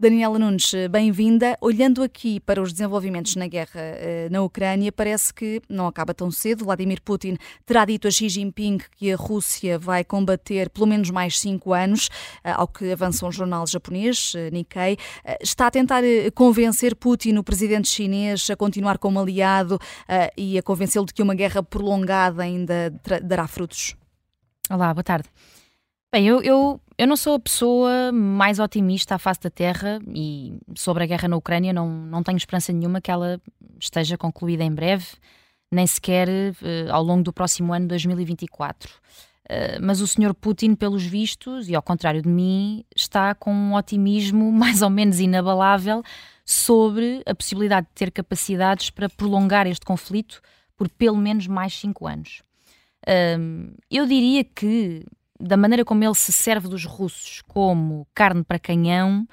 Daniela Nunes, bem-vinda. Olhando aqui para os desenvolvimentos na guerra eh, na Ucrânia, parece que não acaba tão cedo. Vladimir Putin terá dito a Xi Jinping que a Rússia vai combater pelo menos mais cinco anos, eh, ao que avança um jornal japonês, eh, Nikkei. Está a tentar convencer Putin, o presidente chinês, a continuar como aliado e a convencê-lo de que uma guerra prolongada ainda dará frutos? Olá, boa tarde. Bem, eu, eu, eu não sou a pessoa mais otimista à face da Terra e sobre a guerra na Ucrânia não, não tenho esperança nenhuma que ela esteja concluída em breve, nem sequer uh, ao longo do próximo ano 2024. Uh, eh, mas o senhor Putin, pelos vistos, e ao contrário de mim, está com um otimismo mais ou menos inabalável sobre a possibilidade de ter capacidades para prolongar este conflito por pelo menos mais cinco anos. Uh, eu diria que da maneira como ele se serve dos russos como carne para canhão,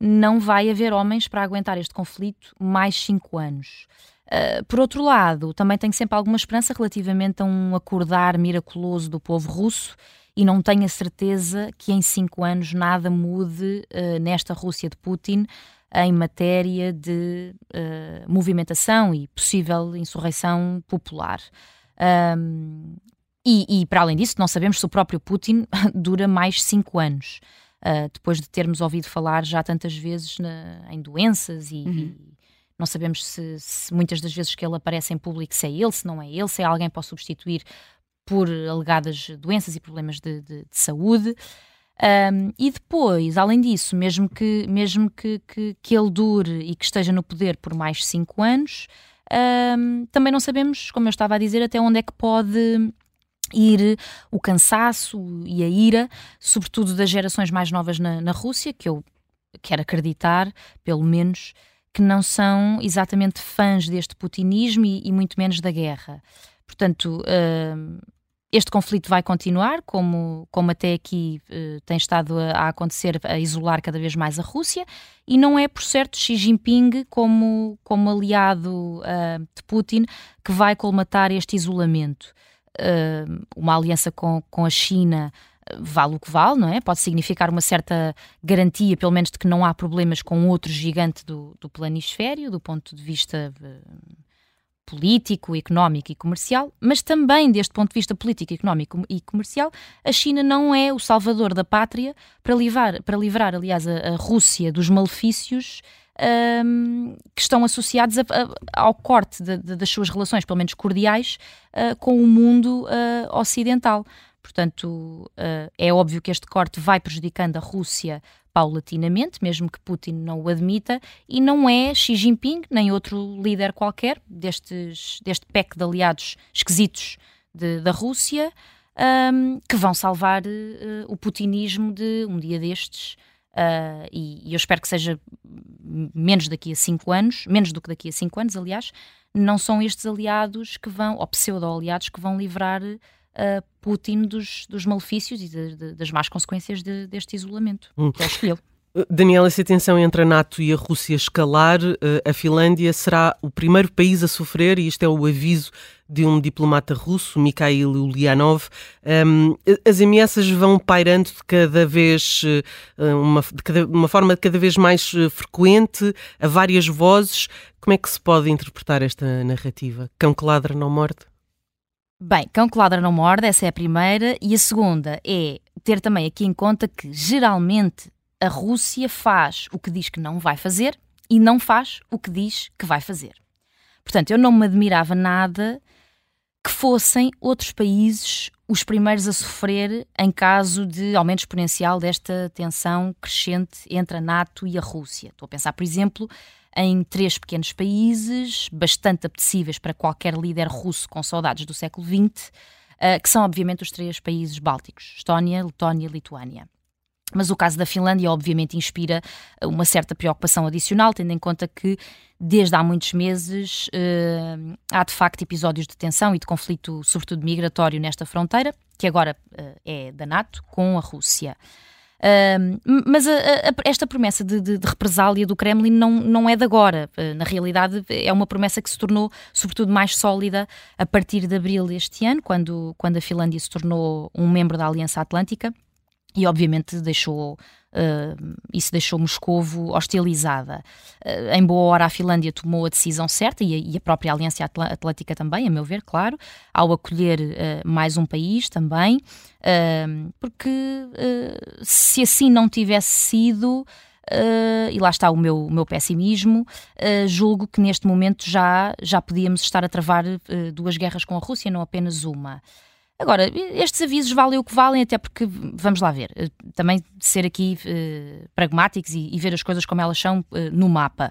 não vai haver homens para aguentar este conflito mais cinco anos. Uh, por outro lado, também tenho sempre alguma esperança relativamente a um acordar miraculoso do povo russo e não tenho a certeza que em cinco anos nada mude uh, nesta Rússia de Putin em matéria de uh, movimentação e possível insurreição popular. Um, e, e, para além disso, não sabemos se o próprio Putin dura mais cinco anos, uh, depois de termos ouvido falar já tantas vezes na, em doenças e, uhum. e não sabemos se, se, muitas das vezes que ele aparece em público se é ele, se não é ele, se é alguém para o substituir por alegadas doenças e problemas de, de, de saúde. Um, e depois, além disso, mesmo que, mesmo que, que, que, ele dure e que esteja no poder por mais cinco anos, um, também não sabemos, como eu estava a dizer, até onde é que pode ir o cansaço e a ira, sobretudo das gerações mais novas na, na Rússia, que eu quero acreditar, pelo menos, que não são exatamente fãs deste putinismo e, e muito menos da guerra. Portanto, uh, este conflito vai continuar, como, como até aqui uh, tem estado a, a, acontecer, a isolar cada vez mais a Rússia, e não é, por certo, Xi Jinping, como, como aliado uh, de Putin, que vai colmatar este isolamento uh, uma aliança com, com a China ah, vale o que vale, não é? Pode significar uma certa garantia, pelo menos, de que não há problemas com outro gigante do, do planisfério, do ponto de vista uh, político, económico e comercial, mas também deste ponto de vista político, económico e comercial, a China não é o salvador da pátria para livrar, para livrar aliás, a, a Rússia dos malefícios um, que estão associados a, a, ao corte de, de, das suas relações, pelo menos cordiais, uh, com o mundo uh, ocidental. Portanto, uh, é óbvio que este corte vai prejudicando a Rússia paulatinamente, mesmo que Putin não o admita, e não é Xi Jinping, nem outro líder qualquer destes, deste PEC de aliados esquisitos de, da Rússia, um, que vão salvar o putinismo de um dia destes Uh, e, e, eu espero que seja menos daqui a cinco anos, menos do que daqui a cinco anos, aliás, não são estes aliados que vão, ou pseudo-aliados, que vão livrar uh, Putin dos, dos malefícios e de, de, das más consequências de, deste isolamento hum. que ele escolheu. Daniela, se a tensão entre a NATO e a Rússia escalar, eh, a Finlândia será o primeiro país a sofrer, e isto é o aviso de um diplomata russo, Mikhail Ulyanov. as ameaças vão pairando de cada vez, eh, uma, de cada, uma forma cada vez mais eh, frequente, a várias vozes. Como é que se pode interpretar esta narrativa? Cão que ladra não morde? Bem, cão que ladra não morde, essa é a primeira. E a segunda é ter também aqui em conta que, geralmente, a Rússia faz o que diz que não vai fazer e não faz o que diz que vai fazer. Portanto, eu não me admirava nada que fossem outros países os primeiros a sofrer em caso de aumento exponencial desta tensão crescente entre a NATO e a Rússia. Estou a pensar, por exemplo, em três pequenos países, bastante apetecíveis para qualquer líder russo com saudades do século XX, eh, que são, obviamente, os três países bálticos: Estónia, Letónia e Lituânia. Mas o caso da Finlândia, obviamente, inspira uma certa preocupação adicional, tendo em conta que, desde há muitos meses, uh, há de facto episódios de tensão e de conflito, sobretudo migratório, nesta fronteira, que agora uh, é da NATO, com a Rússia. Uh, mas a, a, esta promessa de, de, de, represália do Kremlin não, não é de agora. Na realidade, é uma promessa que se tornou, sobretudo, mais sólida a partir de abril deste ano, quando, quando a Finlândia se tornou um membro da Aliança Atlântica e obviamente deixou uh, isso deixou Moscovo hostilizada. Uh, em boa hora a Finlândia tomou a decisão certa e a, e a, própria Aliança Atlântica também, a meu ver, claro, ao acolher uh, mais um país também, porque se assim não tivesse sido Uh, e lá está o meu, o meu pessimismo, uh, julgo que neste momento já, já podíamos estar a travar uh, duas guerras com a Rússia, não apenas uma. Agora, estes avisos valem o que valem, até porque, vamos lá ver, eh, também ser aqui uh, pragmáticos e, e, ver as coisas como elas são uh, no mapa.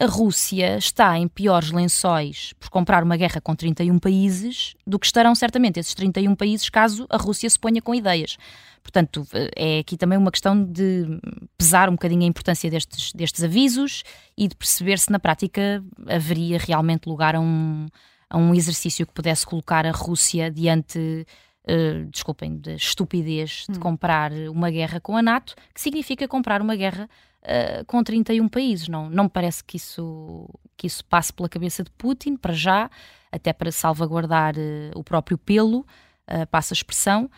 A Rússia está em piores lençóis por comprar uma guerra com 31 países do que estarão certamente esses 31 países caso a Rússia se ponha com ideias. Portanto, é aqui também uma questão de pesar um bocadinho a importância destes, destes avisos e de perceber se na prática haveria realmente lugar a um, a um exercício que pudesse colocar a Rússia diante, uh, desculpem, da de estupidez de hum. comprar uma guerra com a NATO, que significa comprar uma guerra uh, com 31 países. Não, não me parece que isso, que isso passe pela cabeça de Putin, para já, até para salvaguardar uh, o próprio pelo, passa a expressão.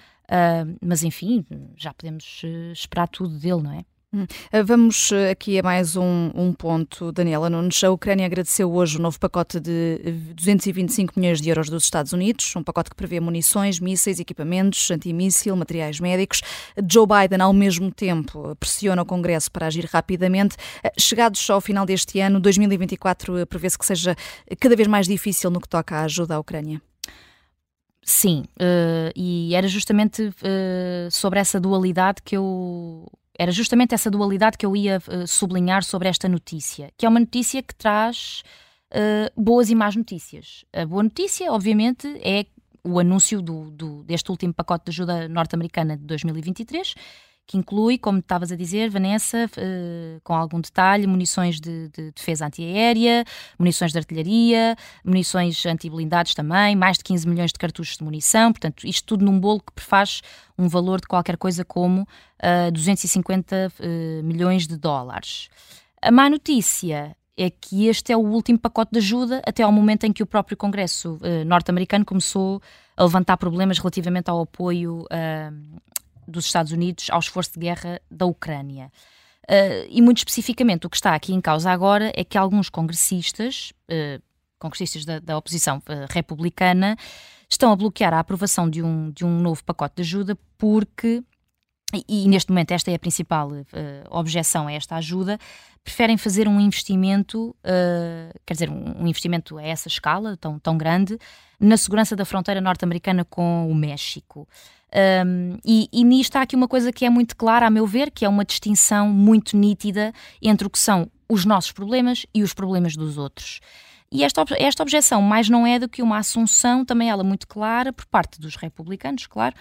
mas enfim, já podemos esperar tudo dele, não é? Hum. Ah, vamos ah, aqui a mais um, um, ponto, Daniela Nunes. A Ucrânia agradeceu hoje o novo pacote de 225 milhões de euros dos Estados Unidos, um pacote que prevê munições, mísseis, equipamentos, antimíssil, materiais médicos. Joe Biden, ao mesmo tempo, pressiona o Congresso para agir rapidamente. Ah, chegados ao final deste ano, 2024, prevê-se que seja cada vez mais difícil no que toca à ajuda à Ucrânia. Sim, uh, e era justamente uh, sobre essa dualidade que eu era justamente essa dualidade que eu ia uh, sublinhar sobre esta notícia, que é uma notícia que traz uh, boas e más notícias. A boa notícia, obviamente, é o anúncio do, do, deste último pacote de ajuda norte-americana de 2023 que inclui, como estavas a dizer, Vanessa, uh, com algum detalhe, munições de, de defesa antiaérea, munições de artilharia, munições antiblindados também, mais de 15 milhões de cartuchos de munição, portanto, isto tudo num bolo que prefaz um valor de qualquer coisa como uh, eh, 250 uh, eh, milhões de dólares. A má notícia é que este é o último pacote de ajuda até ao momento em que o próprio Congresso norte-americano começou a levantar problemas relativamente ao apoio dos Estados Unidos ao esforço de guerra da Ucrânia. Uh, e muito especificamente o que está aqui em causa agora é que alguns congressistas, uh, congressistas da, da oposição uh, republicana, estão a bloquear a aprovação de um, de um novo pacote de ajuda porque, e, e neste momento esta é a principal objeção a esta ajuda, preferem fazer um investimento, quer dizer, um, investimento a essa escala tão, tão grande, na segurança da fronteira norte-americana com o México. Um, e, e nisto há aqui uma coisa que é muito clara, a meu ver, que é uma distinção muito nítida entre o que são os nossos problemas e os problemas dos outros. E esta, esta objeção mais não é do que uma assunção, também ela muito clara, por parte dos republicanos, claro,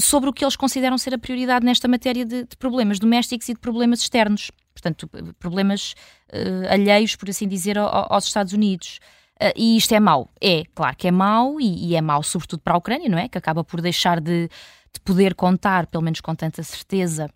sobre o que eles consideram ser a prioridade nesta matéria de, de problemas domésticos e de problemas externos. Portanto, problemas uh, alheios, por assim dizer, ao, aos Estados Unidos. Uh, e isto é mau. É, claro que é mau, e, e, é mau sobretudo para a Ucrânia, não é? Que acaba por deixar de, de poder contar, pelo menos com tanta certeza,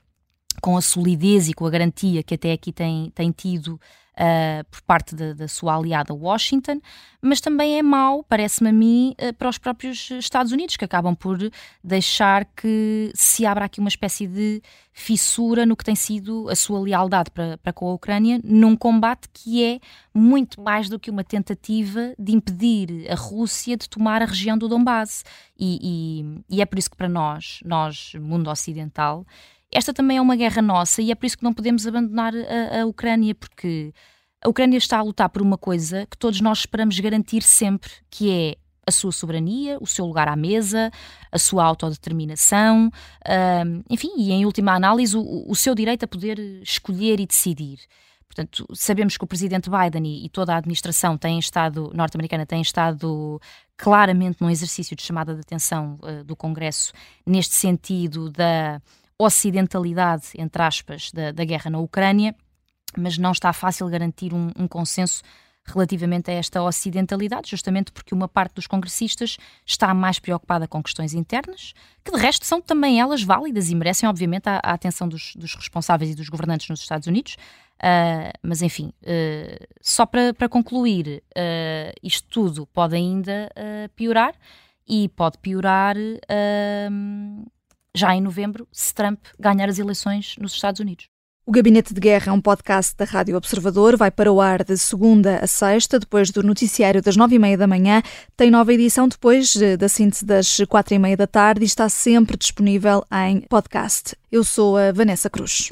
com a solidez e com a garantia que até aqui tem, tem tido uh, por parte da, da, sua aliada Washington, mas também é mau, parece-me a mim, uh, para os próprios Estados Unidos, que acabam por deixar que se abra aqui uma espécie de fissura no que tem sido a sua lealdade para, para com a Ucrânia, num combate que é muito mais do que uma tentativa de impedir a Rússia de tomar a região do Donbass. E, e, e é por isso que para nós, nós, mundo ocidental, esta também é uma guerra nossa e é por isso que não podemos abandonar a, a Ucrânia, porque a Ucrânia está a lutar por uma coisa que todos nós esperamos garantir sempre, que é a sua soberania, o seu lugar à mesa, a sua autodeterminação, enfim, e em última análise, o, o, seu direito a poder escolher e decidir. Portanto, sabemos que o presidente Biden e, e toda a administração têm estado, norte-americana tem estado claramente num exercício de chamada de atenção uh, do Congresso neste sentido da ocidentalidade, entre aspas, da, da guerra na Ucrânia, mas não está fácil garantir um, um consenso relativamente a esta ocidentalidade, justamente porque uma parte dos congressistas está mais preocupada com questões internas, que de resto são também elas válidas e merecem, obviamente, a, a atenção dos, dos, responsáveis e dos governantes nos Estados Unidos. Uh, mas enfim, uh, só para, para concluir, uh, isto tudo pode ainda piorar e pode piorar já em novembro se Trump ganhar as eleições nos Estados Unidos. O Gabinete de Guerra é um podcast da Rádio Observador. Vai para o ar de segunda a sexta, depois do noticiário das nove e meia da manhã. Tem nova edição depois da síntese das quatro e meia da tarde e está sempre disponível em podcast. Eu sou a Vanessa Cruz.